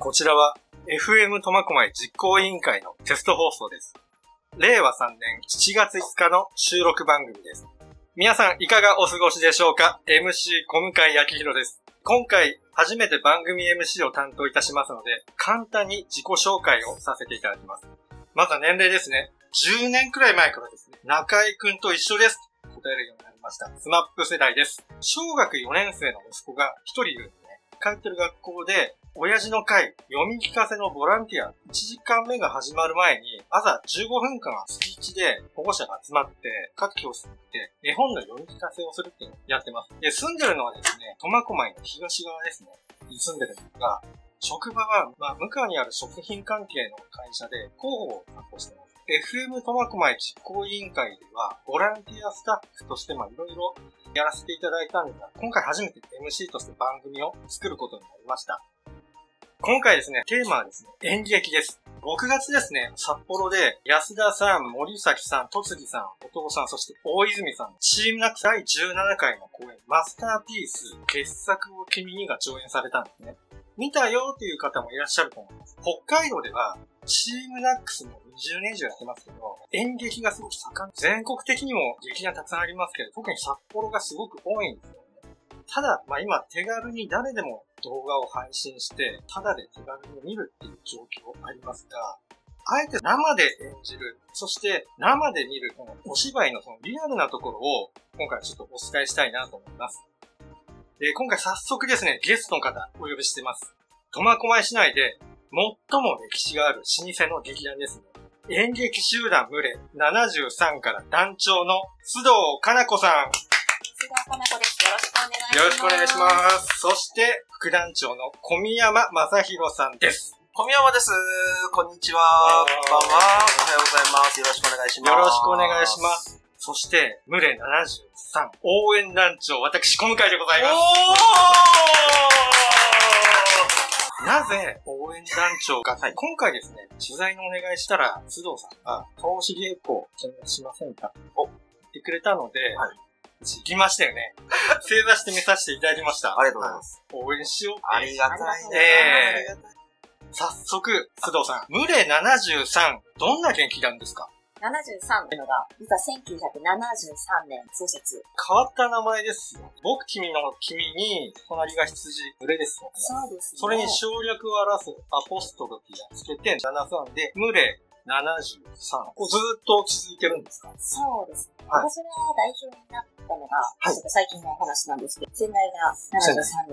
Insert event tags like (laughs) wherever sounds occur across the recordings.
こちらは FM 苫小牧実行委員会のテスト放送です。令和3年7月5日の収録番組です。皆さんいかがお過ごしでしょうか ?MC 小向井明宏です。今回初めて番組 MC を担当いたしますので、簡単に自己紹介をさせていただきます。まずは年齢ですね。10年くらい前からですね、中井くんと一緒です。答えるようになりました。スマップ世代です。小学4年生の息子が一人いるん。通ってる学校で、親父の会、読み聞かせのボランティア、1時間目が始まる前に、朝15分間月1で保護者が集まって、各教室に行って、絵本の読み聞かせをするっていうのをやってます。で、住んでるのはですね、苫小牧の東側ですね、に住んでるんですが、職場は、まあ、向川にある食品関係の会社で広報を担当してます。FM 苫小牧実行委員会では、ボランティアスタッフとして、まあ、いろいろやらせていただいたんですが、今回初めて MC として番組を作ることになりました。今回ですね、テーマはですね、演劇です。6月ですね、札幌で安田さん、森崎さん、戸次さん、お父さん、そして大泉さん、チームナック第17回の公演、マスターピース、傑作を君にが上演されたんですね。見たよっていう方もいらっしゃると思います。北海道では、チームナックスも20年以上やってますけど、演劇がすごく盛ん。全国的にも劇がたくさんありますけど、特に札幌がすごく多いんですよね。ただ、まあ今手軽に誰でも動画を配信して、ただで手軽に見るっていう状況ありますが、あえて生で演じる、そして生で見るこのお芝居のそのリアルなところを今回ちょっとお伝えしたいなと思います。で、今回早速ですね、ゲストの方お呼びしてます。苫小牧市内で最も歴史がある老舗の劇団ですね。演劇集団群れ73から団長の須藤かな子さん。須田かな子です。よろしくお願いします。よろしくお願いします。そして、副団長の小宮山正弘さんです。小宮山です。こんにちは。こんばんは。おはようございます。よろしくお願いします。よろしくお願いしま。す。そして、群れ73応援団長、私、小向井でございます。なぜ応援団長が、はい、今回ですね、取材のお願いしたら、須藤さんが、投資稽古を見学しませんかと言ってくれたので、はい行きましたよね。正座して見させていただきました。ありがとうございます。応援しようってありがたいね。ええありがたい早速、須藤さん、群れ73、どんな元気なんですか？73というのが、実は1973年創設。変わった名前ですよ。僕、君の君に、隣が羊、群れですよね。そうですね。それに省略を表すアポストロフィーをつけて、73で、群れ73。こうずーっと続いてるんですか？そうですね。はい私が代表になったのが、はいちょっと最近のお話なんですけど、先代が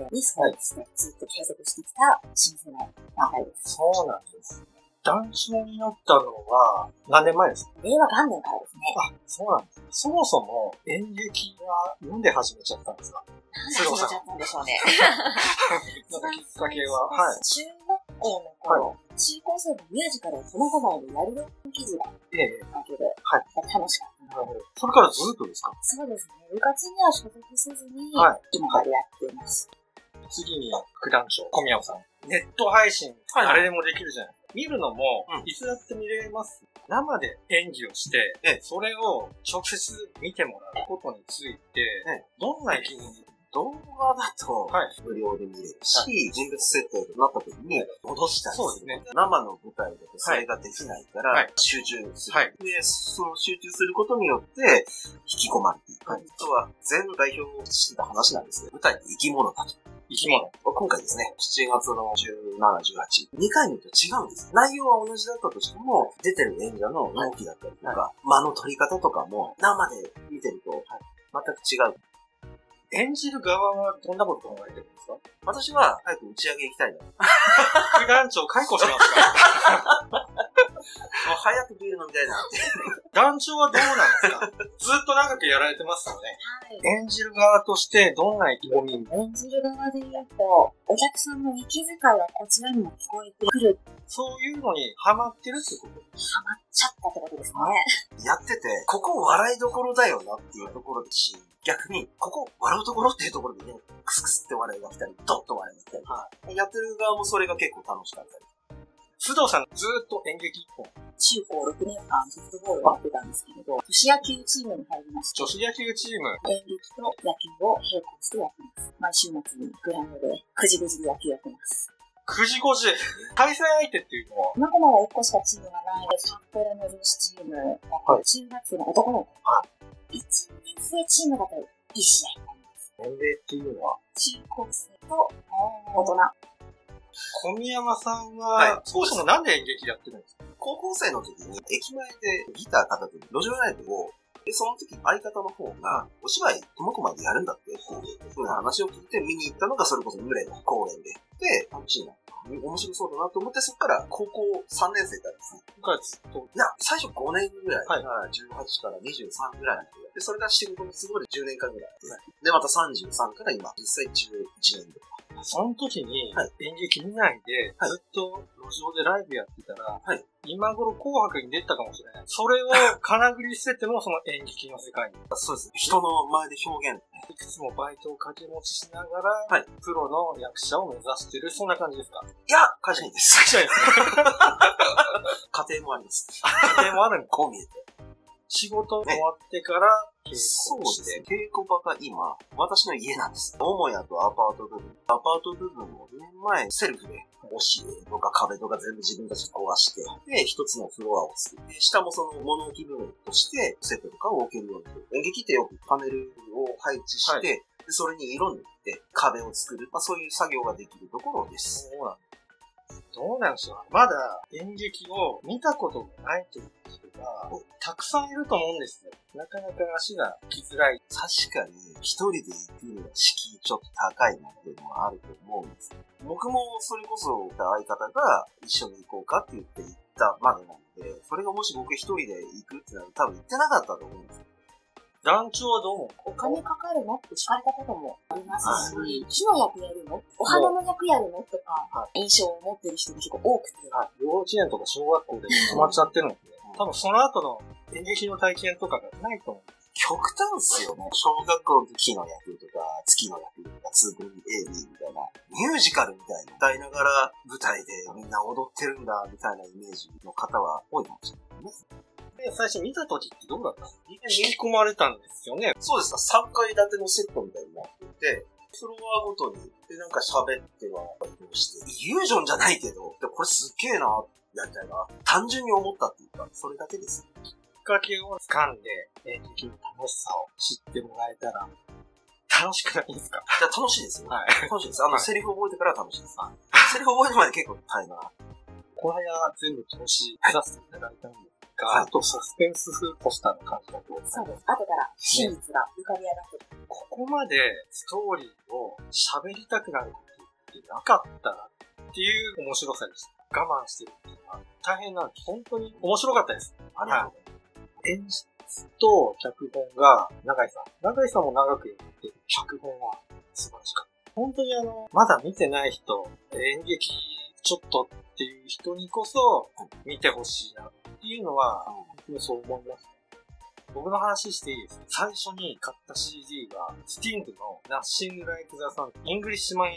73年にそうですね、ずっと継続してきた老舗の団体です。そうなんです。団長になったのは、何年前ですか？令和元年からですね。あ、そうなんです。そもそも演劇はなんで始めちゃったんですか？始めちゃったんでしょうね。(laughs) なんかきっかけは？はい。中学校の頃、中高生のミュージカルを苫小牧でやるような記事がええ。だけで、はい楽しかったなるほど。それからずっとですか？そうですね。部活には所属せずに、はい今までやっています。次に、副団長、小宮尾さん。ネット配信、はい誰でもできるじゃない。見るのもうん、いつだって見れます。生で演技をしてええ、それを直接見てもらうことについてえ、どんな意気込み動画だとはい、無料で見れるし、人物設定となった時に戻したりすね。生の舞台だとそれができないから、はい。集中する、はい。で、その集中することによって、引き込まれていく。あとは、全代表してた話なんですけど、舞台って生き物だと。生き物。今回ですね、7月の17、18、2回によって違うんです。内容は同じだったとしても、出てる演者の動きだったりとか、間の取り方とかも、生で見てると、全く違う。演じる側はどんなこと考えてるんですか？私は、早く打ち上げ行きたいな。も副団長解雇しますか (laughs) う早くビール飲みたいなって。団長はどうなんですか？(laughs) ずっと長くやられてますよね。はい。演じる側としてどんな意気込み？演じる側で言うと、お客さんの息遣いはこちらにも聞こえてくる、そういうのにハマってるってことハマっちゃったってことですね。やってて、ここ笑いどころだよなっていうところですし、逆に、ここ笑うところっていうところでね、クスクスって笑いが来たり、ドッと笑いが来たり、やってる側もそれが結構楽しかったり。須藤さんずっと演劇一本。中高6年間ソフトボールをやってたんですけれど、女子野球チームに入りまして、女子野球チーム。演劇と野球を並行してやってます。毎週末にグラウンドでくじぐじで野球やってます。9時50。対戦相手っていうのは、苫小牧は1個しかチームがないで、札幌の女子チーム、はい中学生の男の子。1年生チームだといい試合になります。年齢っていうのは、中高生と大人。小宮山さんは、はいそもそもなんで演劇やってるんですか？高校生の時に駅前でギター片手に路上ライブを、で、その時相方の方が、お芝居、苫小牧でやるんだって、っていうふうな話を聞いて見に行ったのがそれこそ群れの公演で。で、楽しいな。面白そうだなと思って、そこから高校3年生からですね。僕はずっと、いや、最初5年ぐらい、はいから18から23ぐらいで、で、それが仕事の都合で10年間ぐらい。で、また33から今、実際11年ぐらい。その時にはい演劇見ないで、はいずっと路上でライブやってたら、はい今頃紅白に出てたかもしれない。それを (laughs) 金繰り捨ててもその演劇の世界に。(laughs) そうですね。人の前で表現。いくつもバイトを掛け持ちしながら、はいプロの役者を目指してる、そんな感じですか？いや、会社員です。会社員ですね。(laughs) 家庭もあります。家庭もあるんで、こう見えて。仕事終わってから稽そうですね。稽古場が今、私の家なんです。母屋とアパート部分。アパート部分を2年前、セルフで、押しとか壁とか全部自分たちで壊して、で、一つのフロアを作って、下もその物置部分として、セットとかを置けるように。演劇ってよくパネルを配置して、はいでそれに色塗って壁を作る、まあ、そういう作業ができるところです。そうなんです。どうなんでしょうまだ演劇を見たことがないという人がたくさんいると思うんですよ。なかなか足が来づらい。確かに、一人で行くには敷居ちょっと高いなっていうのはあると思うんです。僕もそれこそ相方が一緒に行こうかって言って行ったまでなので、それがもし僕一人で行くってなると多分行ってなかったと思うんですよ。団長はどう思う？お金かかるのって聞かれたこともありますはし、木の役やるの？お花の役やるの？とかは、印象を持ってる人が結構多くて、はい。幼稚園とか小学校で止まっちゃってるので、多分その後の演劇の体験とかがないと思う。極端っすよね。小学校の木の役とか、月の役とか、2分 A、B みたいな、ミュージカルみたいな、歌いながら舞台でみんな踊ってるんだ、みたいなイメージの方は多いかもしれないね。で、最初見た時ってどうだった？の人込まれたんですよね。そうですか、3階建てのセットみたいになっていて、フロアごとに、で、なんか喋ってはして、イリュージョンじゃないけど、でこれすっげえな、やりたいな。単純に思ったっていうか、それだけです。きっかけを掴んで演劇の楽しさを知ってもらえたら、楽しくないですか？じゃ楽しいですよ。はい。楽しいです。あの、はいセリフ覚えてから楽しいです。セリフ覚えるまで結構大変だな。この間全部投資目指していただいたんですが、はいあとサスペンス風ポスターの感じだと、そうです。後から真実が浮かび上がってる。ここまでストーリーを喋りたくなることってなかったなっていう面白さでした。我慢してるっていうのは大変なんです。本当に面白かったです。ありがとうござい。演出と脚本が永井さん。永井さんも長くやってる脚本は素晴らしかった。本当にあの、まだ見てない人、演劇ちょっとっていう人にこそ見てほしいなっていうのは、本当にそう思います。僕の話していいですか？最初に買った CD が、スティングの Nothing Like the Sun、 Englishman in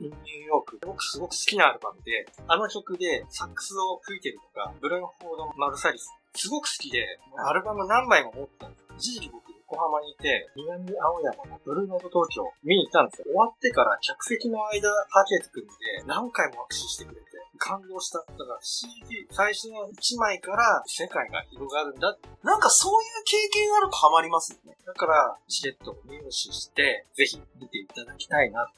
New York。僕すごく好きなアルバムで、あの曲でサックスを吹いてるのが、ブランフォード・マルサリス。すごく好きで、アルバム何枚も持ったんです。一時期僕横浜にいて、南青山のブルーノート東京見に行ったんですよ。終わってから客席の間、ハケてくんで、何回も握手してくれて、感動した。だから CD、最初の1枚から世界が広がるんだなんかそういう経験あるとハマりますよね。だから、チケットを入手して、ぜひ見ていただきたいな。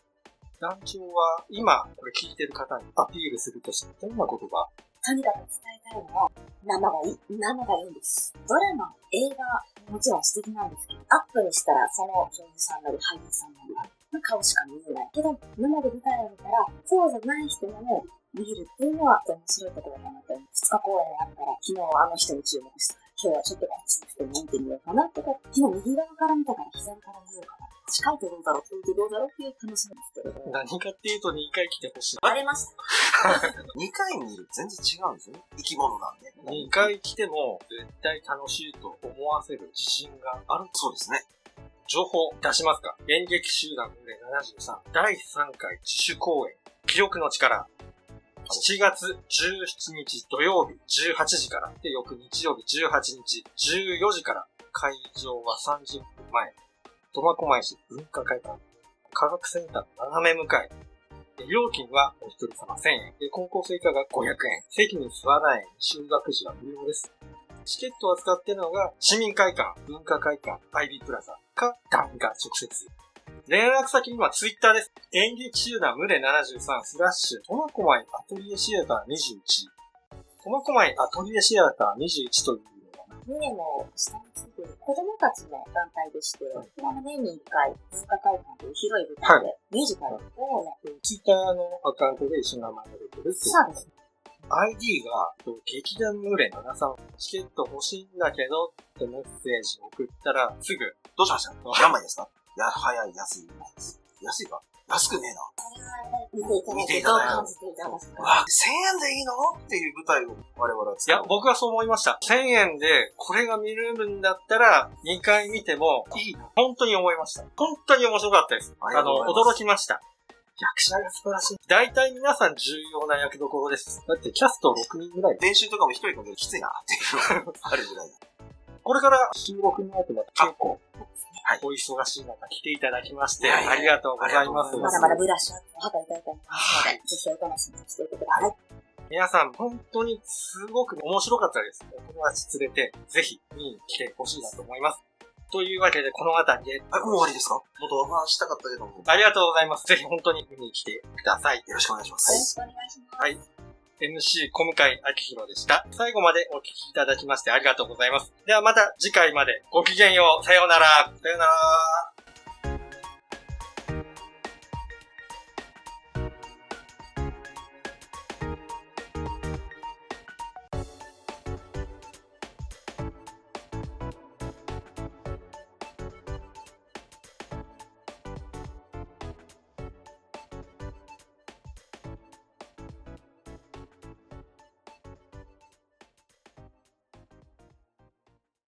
団長は、今、これ聞いてる方にアピールするとして、どんなことが？とにかく伝えたいのは、生がいい、生がいいんです。ドラマ、映画、もちろん素敵なんですけど、アップにしたら、その女優さんなり俳優さんなりの顔しか見えない。けど、生で舞台を見たら、そうじゃない人も見るっていうのは面白いところかなと思う。二日公演あったら、昨日あの人に注目したから、今日はちょっとこっちの人に見てみようかなとか、昨日右側から見たから左から見ようかな。近いとどうだろう、遠いとどうだろうっていう楽しみですけど、何かっていうと2回来てほしい。バレました。2回見ると全然違うんですよね。生き物なんで。2回来ても、絶対楽しいと思わせる自信がある。そうですね。情報出しますか演劇集団群れ73第3回自主公演記録の力7月17日土曜日18時からで翌日曜日18日14時から会場は30分前苫小牧市文化会館科学センター斜め向かい料金はお一人様1000円。で高校生以下が500円。席に座らない修学時は無料です。チケットを使っているのが、市民会館、文化会館、アイビープラザか、団が直接。連絡先にはツイッターです。演劇集団群れ73スラッシュ、苫小牧アトリエシアター21。苫小牧アトリエシアター21というのが、胸の下についてる子供たちの団体でして、これは年に1回、文化会館という広い舞台でミュージカルをやっている。ツイッターのアカウントで一緒に名前が出てるっていうそうです。ID が、劇団群れ73、チケット欲しいんだけどってメッセージ送ったら、すぐ、どうしました？何枚ですか？や、早い、安い。安いか？安くねえな。見ていただいて、どう感じていただくか。うわ、1000円でいいの？っていう舞台を我々はいや、僕はそう思いました。1000円で、これが見れるんだったら、2回見てもいいな。本当に思いました。本当に面白かったです。ああの、驚きました。役者が素晴らしい。大体皆さん重要な役どころです。だってキャスト6人ぐらい。練習とかも一人かけきついなっていうのがあるぐらいだ。これから収録の後まで結構、はいお忙しい中来ていただきまして、いやいやありがとうございます。まだまだブラッシュアップを図りたいと思いますので、ぜひお楽しみにしていてください。皆さん、本当にすごく面白かったです。お友達連れて、ぜひ見に来てほしいなと思います。というわけで、この辺りで、あ、もう終わりですか？もっとお話したかったけども。よありがとうございます。ぜひ本当に見に来てください。ろしくお願いしまよろす。しくお願いします。はい。MC 小向井明宏でした。最後までお聞きいただきましてありがとうございます。ではまた次回までごきげんよう。さようなら。さようなら。